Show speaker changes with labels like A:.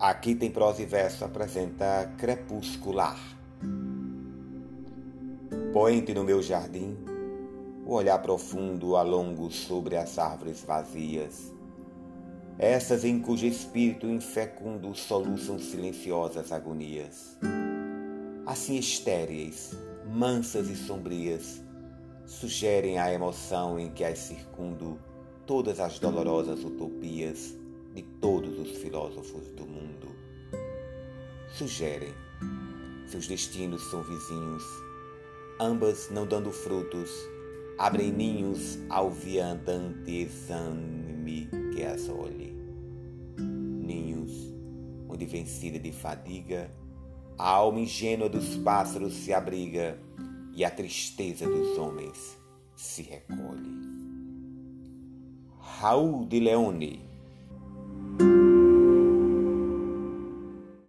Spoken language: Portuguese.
A: Aqui tem prosa e verso apresenta crepuscular. Poente no meu jardim, o olhar profundo alongo sobre as árvores vazias, essas em cujo espírito infecundo soluçam silenciosas agonias. Assim estéreis, mansas e sombrias, sugerem a emoção em que as circundo todas as dolorosas utopias de todos os filósofos do mundo. Sugerem, seus destinos são vizinhos, ambas não dando frutos, abrem ninhos ao viandante exame que as olhe. Ninhos onde vencida de fadiga, a alma ingênua dos pássaros se abriga e a tristeza dos homens se recolhe. Raul de Leone